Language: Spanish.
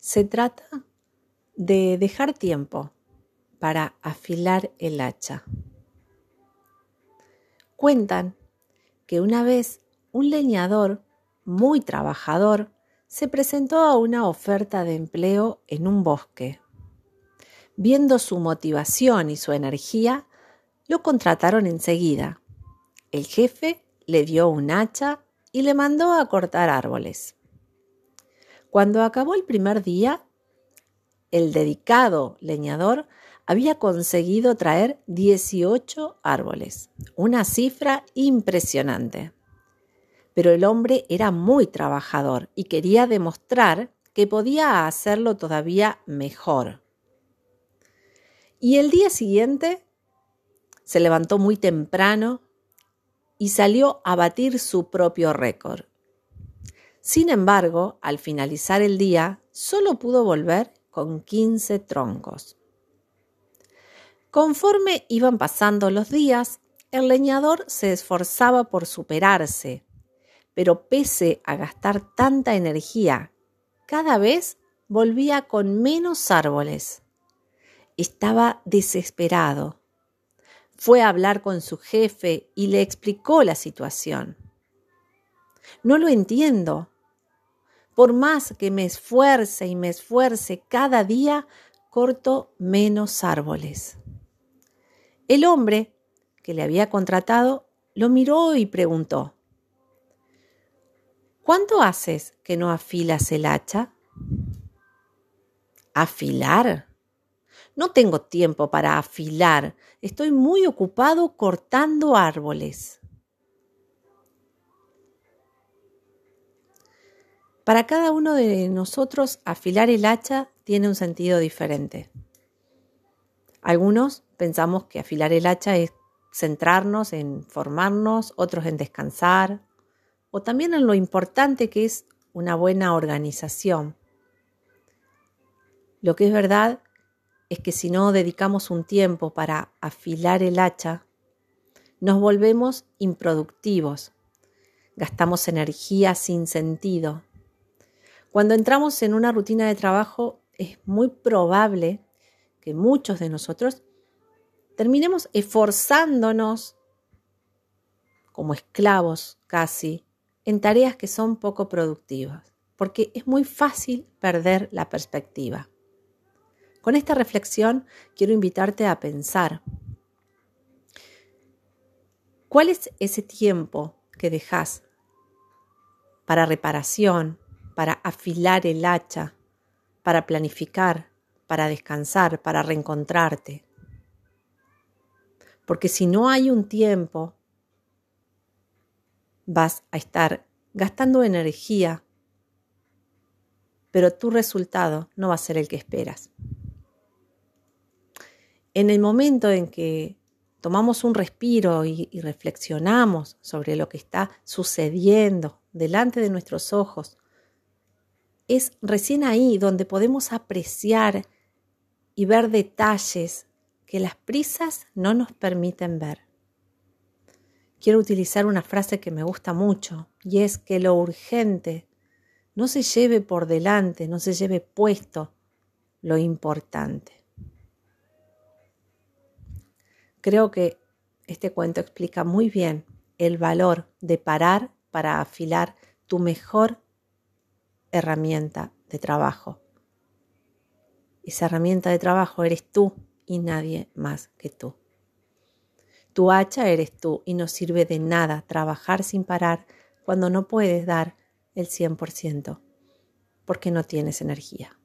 Se trata de dejar tiempo para afilar el hacha. Cuentan que una vez un leñador muy trabajador se presentó a una oferta de empleo en un bosque. Viendo su motivación y su energía, lo contrataron enseguida. El jefe le dio un hacha y le mandó a cortar árboles. Cuando acabó el primer día, el dedicado leñador había conseguido traer 18 árboles, una cifra impresionante. Pero el hombre era muy trabajador y quería demostrar que podía hacerlo todavía mejor. Y el día siguiente se levantó muy temprano y salió a batir su propio récord. Sin embargo, al finalizar el día, solo pudo volver con 15 troncos. Conforme iban pasando los días, el leñador se esforzaba por superarse, pero pese a gastar tanta energía, cada vez volvía con menos árboles. Estaba desesperado. Fue a hablar con su jefe y le explicó la situación. No lo entiendo. Por más que me esfuerce y me esfuerce cada día, corto menos árboles. El hombre que le había contratado lo miró y preguntó, ¿Cuánto haces que no afilas el hacha? ¿Afilar? No tengo tiempo para afilar. Estoy muy ocupado cortando árboles. Para cada uno de nosotros, afilar el hacha tiene un sentido diferente. Algunos pensamos que afilar el hacha es centrarnos en formarnos, otros en descansar, o también en lo importante que es una buena organización. Lo que es verdad es que si no dedicamos un tiempo para afilar el hacha, nos volvemos improductivos, gastamos energía sin sentido. Cuando entramos en una rutina de trabajo es muy probable que muchos de nosotros terminemos esforzándonos como esclavos casi en tareas que son poco productivas, porque es muy fácil perder la perspectiva. Con esta reflexión quiero invitarte a pensar, ¿cuál es ese tiempo que dejas para reparación, para afilar el hacha, para planificar, para descansar, para reencontrarte? Porque si no hay un tiempo, vas a estar gastando energía, pero tu resultado no va a ser el que esperas. En el momento en que tomamos un respiro y, reflexionamos sobre lo que está sucediendo delante de nuestros ojos, es recién ahí donde podemos apreciar y ver detalles que las prisas no nos permiten ver. Quiero utilizar una frase que me gusta mucho y es que lo urgente no se lleve por delante, no se lleve puesto lo importante. Creo que este cuento explica muy bien el valor de parar para afilar tu mejor herramienta de trabajo. Esa herramienta de trabajo eres tú y nadie más que tú. Tu hacha eres tú y no sirve de nada trabajar sin parar cuando no puedes dar el 100% porque no tienes energía.